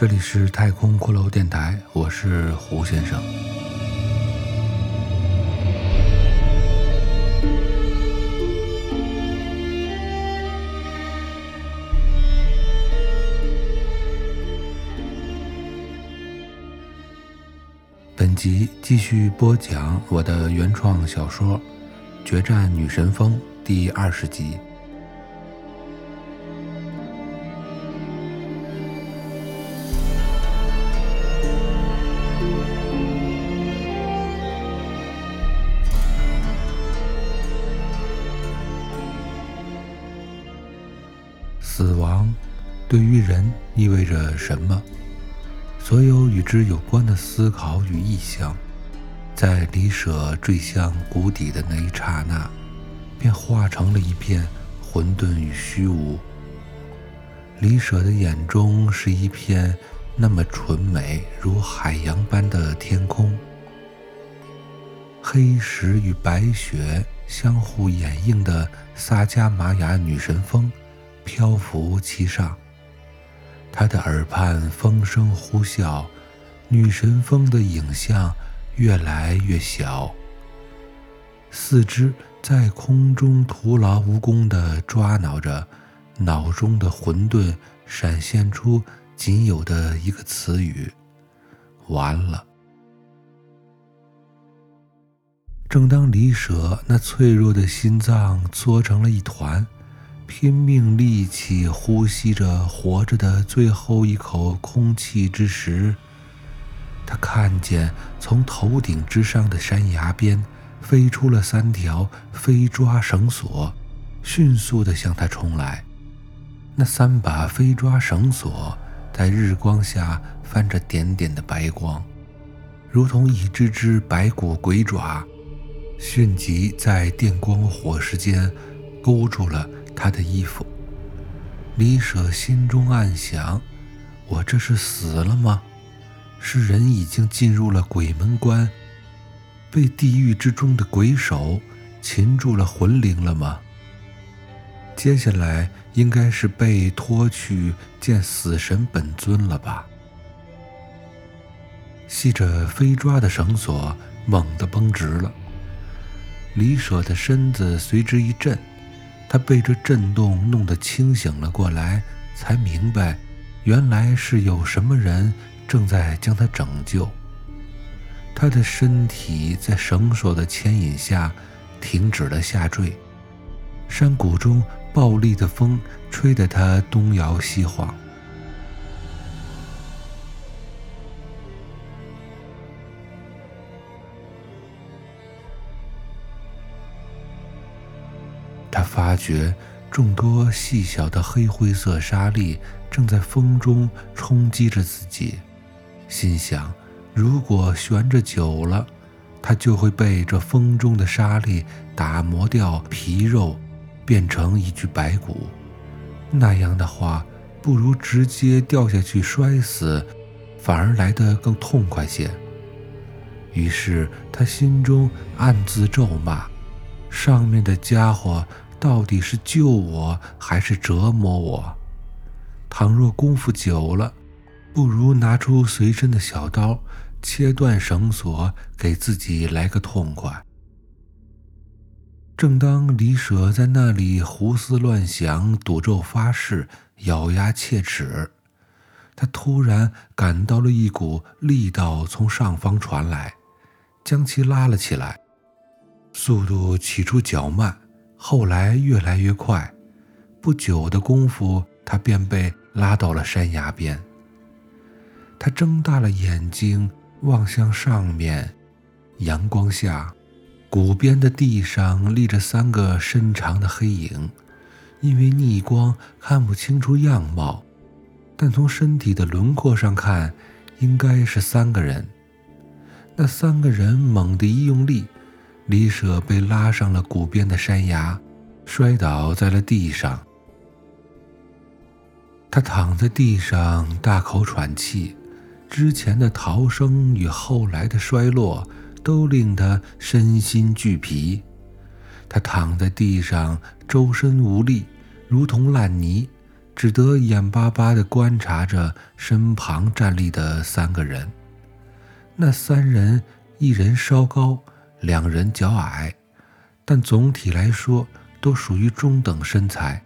这里是太空骷髅电台，我是胡先生。本集继续播讲我的原创小说《决战女神峰》第二十集。死亡对于人意味着什么？所有与之有关的思考与意象，在李舍坠向谷底的那一刹那，便化成了一片混沌与虚无。李舍的眼中是一片那么纯美如海洋般的天空，黑石与白雪相互掩映的萨迦玛雅女神峰。漂浮其上，他的耳畔风声呼啸，女神峰的影像越来越小，四肢在空中徒劳无功地抓挠着，脑中的混沌闪现出仅有的一个词语：完了。正当李舍那脆弱的心脏搓成了一团。拼命力气呼吸着活着的最后一口空气之时，他看见从头顶之上的山崖边飞出了三条飞抓绳索，迅速地向他冲来。那三把飞抓绳索在日光下泛着点点的白光，如同一只只白骨鬼爪，迅即在电光火石间勾住了。他的衣服，李舍心中暗想：“我这是死了吗？是人已经进入了鬼门关，被地狱之中的鬼手擒住了魂灵了吗？接下来应该是被拖去见死神本尊了吧？”系着飞抓的绳索猛地绷直了，李舍的身子随之一震。他被这震动弄得清醒了过来，才明白，原来是有什么人正在将他拯救。他的身体在绳索的牵引下停止了下坠，山谷中暴力的风吹得他东摇西晃。觉众多细小的黑灰色沙粒正在风中冲击着自己，心想：如果悬着久了，他就会被这风中的沙粒打磨掉皮肉，变成一具白骨。那样的话，不如直接掉下去摔死，反而来得更痛快些。于是他心中暗自咒骂：上面的家伙。到底是救我还是折磨我？倘若功夫久了，不如拿出随身的小刀，切断绳索，给自己来个痛快。正当李舍在那里胡思乱想、赌咒发誓、咬牙切齿，他突然感到了一股力道从上方传来，将其拉了起来，速度起初较慢。后来越来越快，不久的功夫，他便被拉到了山崖边。他睁大了眼睛望向上面，阳光下，谷边的地上立着三个身长的黑影，因为逆光看不清楚样貌，但从身体的轮廓上看，应该是三个人。那三个人猛地一用力。李舍被拉上了谷边的山崖，摔倒在了地上。他躺在地上大口喘气，之前的逃生与后来的衰落都令他身心俱疲。他躺在地上，周身无力，如同烂泥，只得眼巴巴地观察着身旁站立的三个人。那三人，一人稍高，两人较矮，但总体来说都属于中等身材，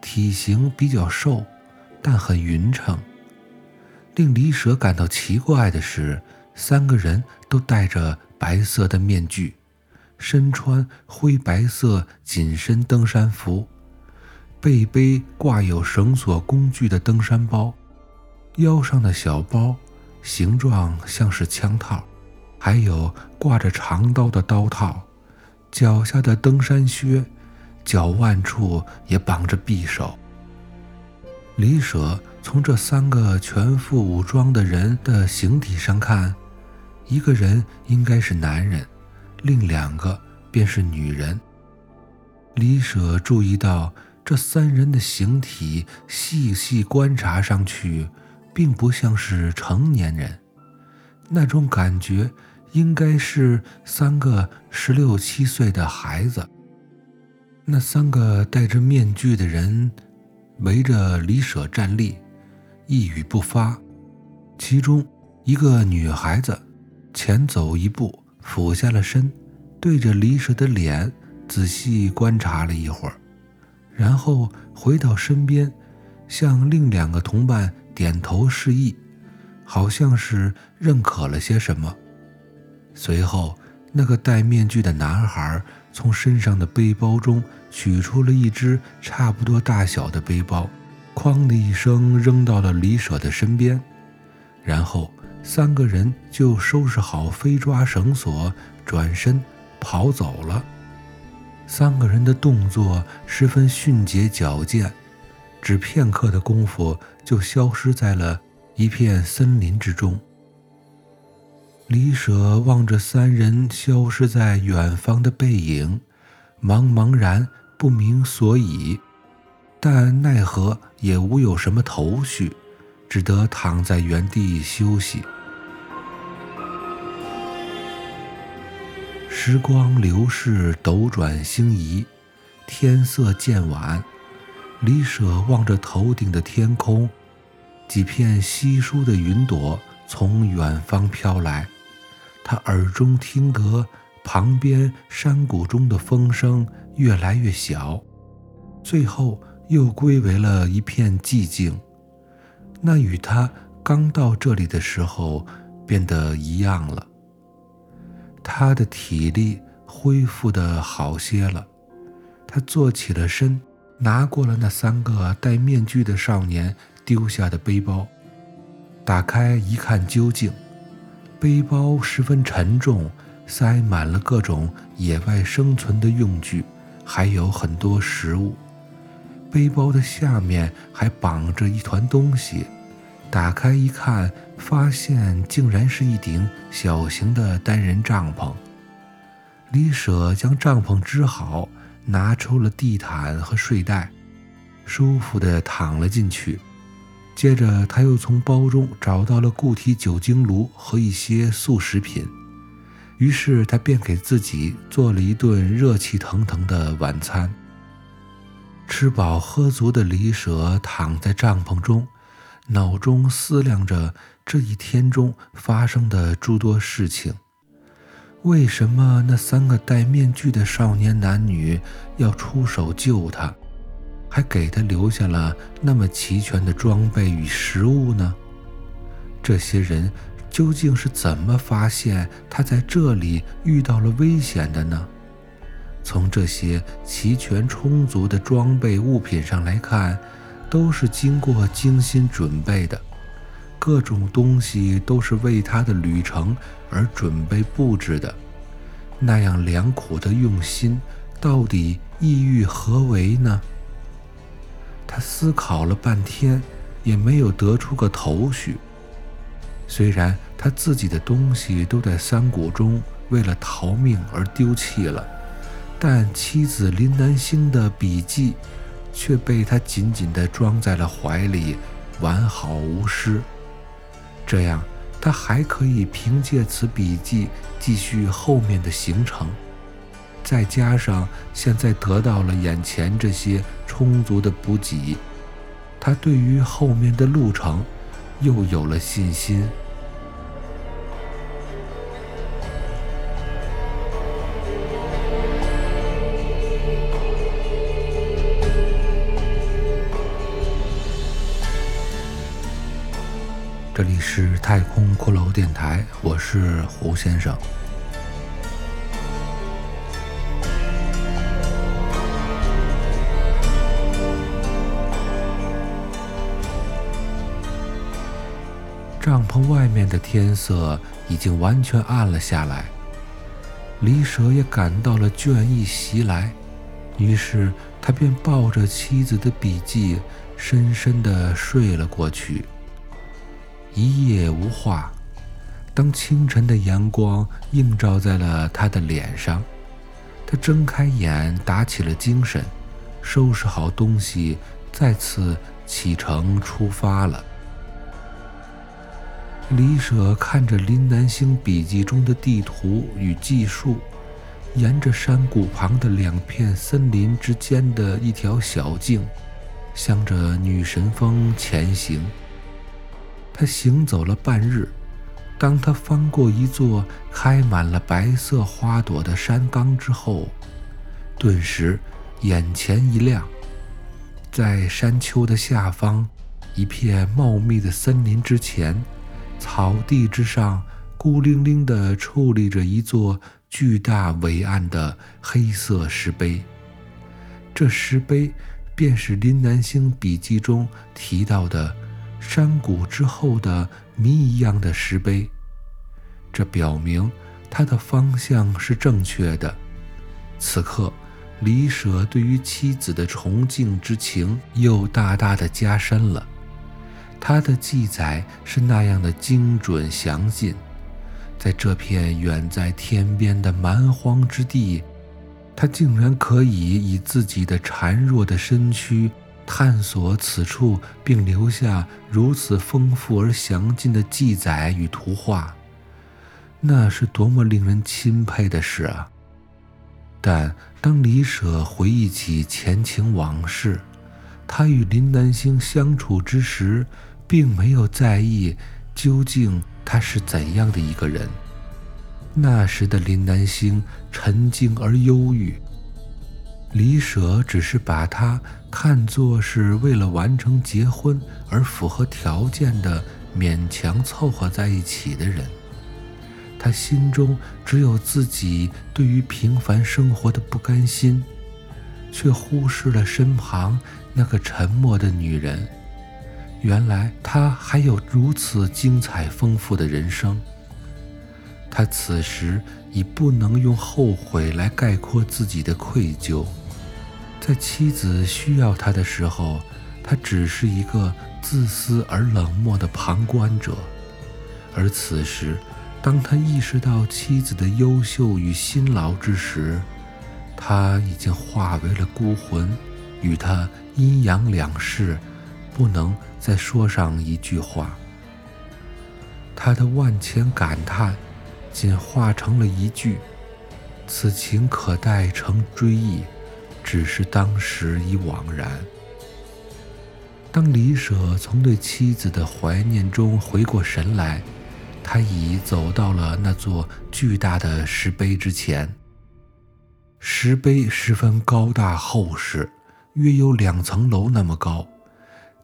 体型比较瘦，但很匀称。令李舍感到奇怪的是，三个人都戴着白色的面具，身穿灰白色紧身登山服。背背挂有绳索工具的登山包，腰上的小包形状像是枪套，还有挂着长刀的刀套，脚下的登山靴，脚腕处也绑着匕首。李舍从这三个全副武装的人的形体上看，一个人应该是男人，另两个便是女人。李舍注意到。这三人的形体细细观察上去，并不像是成年人，那种感觉应该是三个十六七岁的孩子。那三个戴着面具的人围着李舍站立，一语不发。其中一个女孩子前走一步，俯下了身，对着李舍的脸仔细观察了一会儿。然后回到身边，向另两个同伴点头示意，好像是认可了些什么。随后，那个戴面具的男孩从身上的背包中取出了一只差不多大小的背包，哐的一声扔到了李舍的身边。然后，三个人就收拾好飞抓绳索，转身跑走了。三个人的动作十分迅捷矫健，只片刻的功夫就消失在了一片森林之中。李舍望着三人消失在远方的背影，茫茫然不明所以，但奈何也无有什么头绪，只得躺在原地休息。时光流逝，斗转星移，天色渐晚。李舍望着头顶的天空，几片稀疏的云朵从远方飘来，他耳中听得旁边山谷中的风声越来越小，最后又归为了一片寂静。那与他刚到这里的时候变得一样了。他的体力恢复的好些了，他坐起了身，拿过了那三个戴面具的少年丢下的背包，打开一看究竟，背包十分沉重，塞满了各种野外生存的用具，还有很多食物。背包的下面还绑着一团东西。打开一看，发现竟然是一顶小型的单人帐篷。李舍将帐篷支好，拿出了地毯和睡袋，舒服地躺了进去。接着，他又从包中找到了固体酒精炉和一些速食品，于是他便给自己做了一顿热气腾腾的晚餐。吃饱喝足的李舍躺在帐篷中。脑中思量着这一天中发生的诸多事情，为什么那三个戴面具的少年男女要出手救他，还给他留下了那么齐全的装备与食物呢？这些人究竟是怎么发现他在这里遇到了危险的呢？从这些齐全充足的装备物品上来看。都是经过精心准备的，各种东西都是为他的旅程而准备布置的。那样良苦的用心，到底意欲何为呢？他思考了半天，也没有得出个头绪。虽然他自己的东西都在山谷中为了逃命而丢弃了，但妻子林南星的笔记。却被他紧紧地装在了怀里，完好无失。这样，他还可以凭借此笔记继续后面的行程。再加上现在得到了眼前这些充足的补给，他对于后面的路程又有了信心。这里是太空骷髅电台，我是胡先生。外面的天色已经完全暗了下来，李舍也感到了倦意袭来，于是他便抱着妻子的笔记，深深地睡了过去。一夜无话。当清晨的阳光映照在了他的脸上，他睁开眼，打起了精神，收拾好东西，再次启程出发了。李舍看着林南星笔记中的地图与记述，沿着山谷旁的两片森林之间的一条小径，向着女神峰前行。他行走了半日，当他翻过一座开满了白色花朵的山冈之后，顿时眼前一亮。在山丘的下方，一片茂密的森林之前，草地之上孤零零地矗立着一座巨大伟岸的黑色石碑。这石碑便是林南星笔记中提到的。山谷之后的谜一样的石碑，这表明他的方向是正确的。此刻，李舍对于妻子的崇敬之情又大大的加深了。他的记载是那样的精准详尽，在这片远在天边的蛮荒之地，他竟然可以以自己的孱弱的身躯。探索此处，并留下如此丰富而详尽的记载与图画，那是多么令人钦佩的事啊！但当李舍回忆起前情往事，他与林南星相处之时，并没有在意究竟他是怎样的一个人。那时的林南星沉静而忧郁。李舍只是把他看作是为了完成结婚而符合条件的勉强凑合在一起的人，他心中只有自己对于平凡生活的不甘心，却忽视了身旁那个沉默的女人。原来他还有如此精彩丰富的人生。他此时已不能用后悔来概括自己的愧疚。在妻子需要他的时候，他只是一个自私而冷漠的旁观者；而此时，当他意识到妻子的优秀与辛劳之时，他已经化为了孤魂，与他阴阳两世，不能再说上一句话。他的万千感叹，仅化成了一句：“此情可待成追忆。”只是当时已惘然。当李舍从对妻子的怀念中回过神来，他已走到了那座巨大的石碑之前。石碑十分高大厚实，约有两层楼那么高，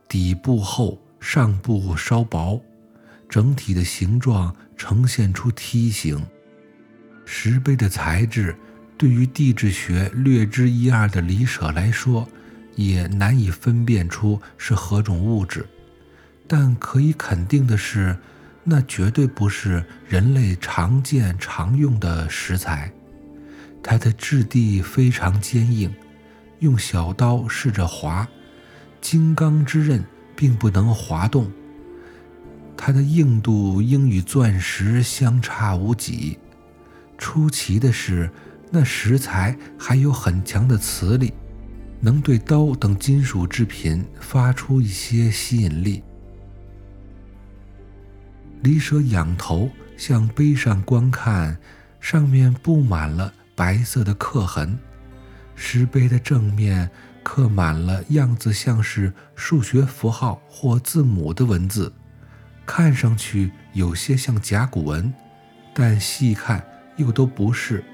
底部厚，上部稍薄，整体的形状呈现出梯形。石碑的材质。对于地质学略知一二的李舍来说，也难以分辨出是何种物质，但可以肯定的是，那绝对不是人类常见常用的石材。它的质地非常坚硬，用小刀试着划，金刚之刃并不能滑动。它的硬度应与钻石相差无几。出奇的是。那石材还有很强的磁力，能对刀等金属制品发出一些吸引力。李舍仰头向碑上观看，上面布满了白色的刻痕。石碑的正面刻满了样子像是数学符号或字母的文字，看上去有些像甲骨文，但细看又都不是。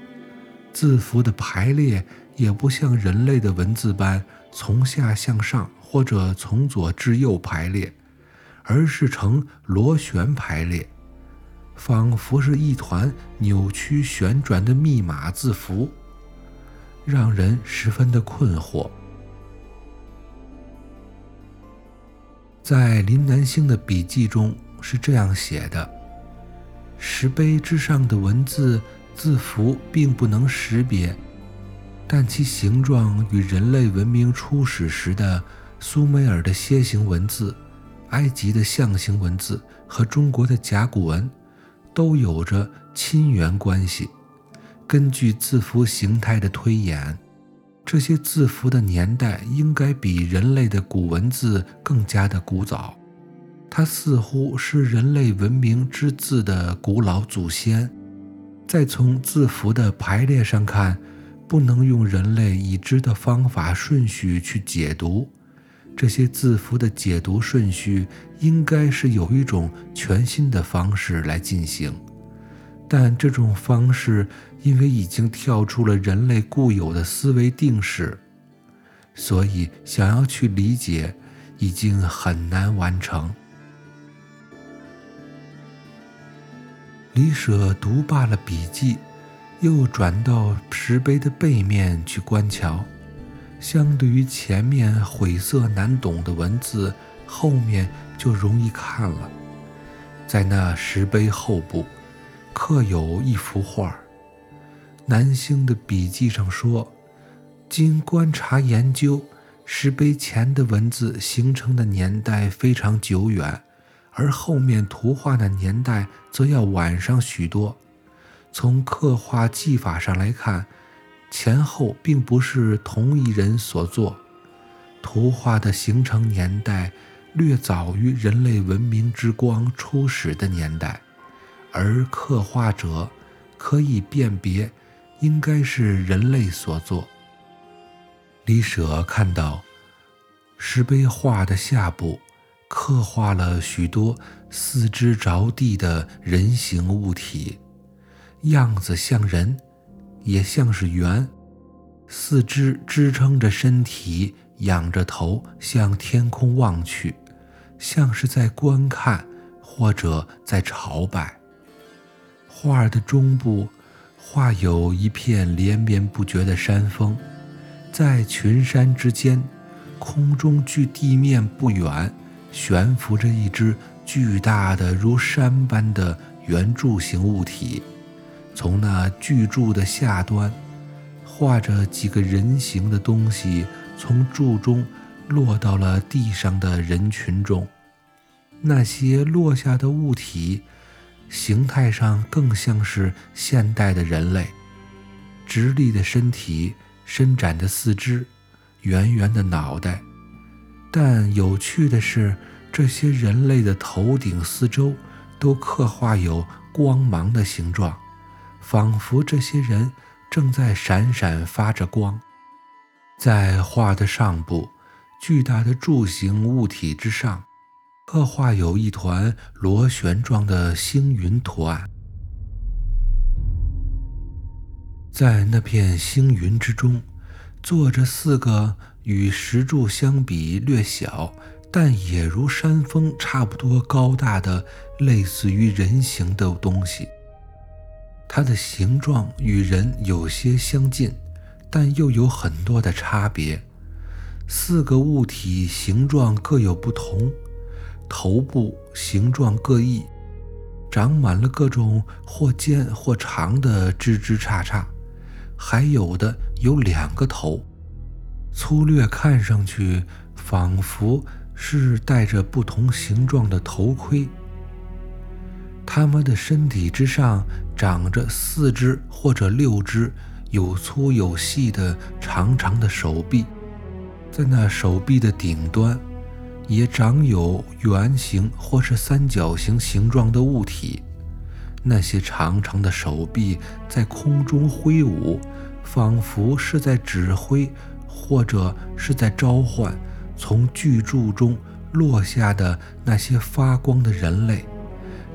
字符的排列也不像人类的文字般从下向上或者从左至右排列，而是呈螺旋排列，仿佛是一团扭曲旋转的密码字符，让人十分的困惑。在林南星的笔记中是这样写的：石碑之上的文字字符并不能识别，但其形状与人类文明初始时的苏美尔的楔形文字、埃及的象形文字和中国的甲骨文都有着亲缘关系。根据字符形态的推演。这些字符的年代应该比人类的古文字更加的古早，它似乎是人类文明之字的古老祖先。再从字符的排列上看，不能用人类已知的方法顺序去解读，这些字符的解读顺序应该是有一种全新的方式来进行。但这种方式因为已经跳出了人类固有的思维定式，所以想要去理解已经很难完成。李舍读罢了笔记，又转到石碑的背面去观瞧。相对于前面晦涩难懂的文字，后面就容易看了。在那石碑后部。刻有一幅画，南星的笔记上说，经观察研究，石碑前的文字形成的年代非常久远，而后面图画的年代则要晚上许多。从刻画技法上来看，前后并不是同一人所作，图画的形成年代略早于人类文明之光初始的年代。而刻画者可以辨别，应该是人类所作。李舍看到石碑画的下部刻画了许多四肢着地的人形物体，样子像人，也像是猿，四肢支撑着身体，仰着头向天空望去，像是在观看或者在朝拜。画的中部画有一片连绵不绝的山峰，在群山之间，空中距地面不远悬浮着一只巨大的如山般的圆柱形物体。从那巨柱的下端，画着几个人形的东西从柱中落到了地上的人群中。那些落下的物体。形态上更像是现代的人类，直立的身体，伸展的四肢，圆圆的脑袋。但有趣的是，这些人类的头顶四周都刻画有光芒的形状，仿佛这些人正在闪闪发着光。在画的上部，巨大的柱形物体之上。刻画有一团螺旋状的星云图案，在那片星云之中，坐着四个与石柱相比略小，但也如山峰差不多高大的类似于人形的东西。它的形状与人有些相近，但又有很多的差别。四个物体形状各有不同。头部形状各异，长满了各种或尖或长的枝枝杈杈，还有的有两个头，粗略看上去仿佛是戴着不同形状的头盔。它们的身体之上长着四只或者六只有粗有细的长长的手臂，在那手臂的顶端。也长有圆形或是三角形形状的物体，那些长长的手臂在空中挥舞，仿佛是在指挥或者是在召唤从巨柱中落下的那些发光的人类，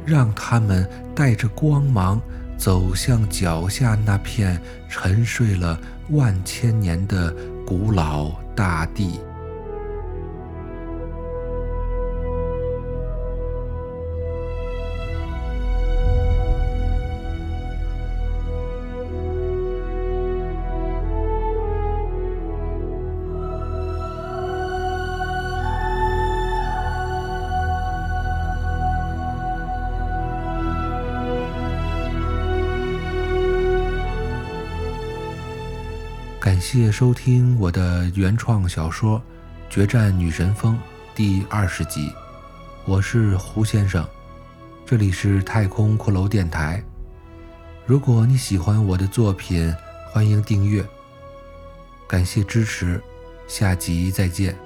让他们带着光芒走向脚下那片沉睡了万千年的古老大地。感谢收听我的原创小说《决战女神峰》第二十集，我是胡先生，这里是太空骷髅电台。如果你喜欢我的作品，欢迎订阅，感谢支持，下集再见。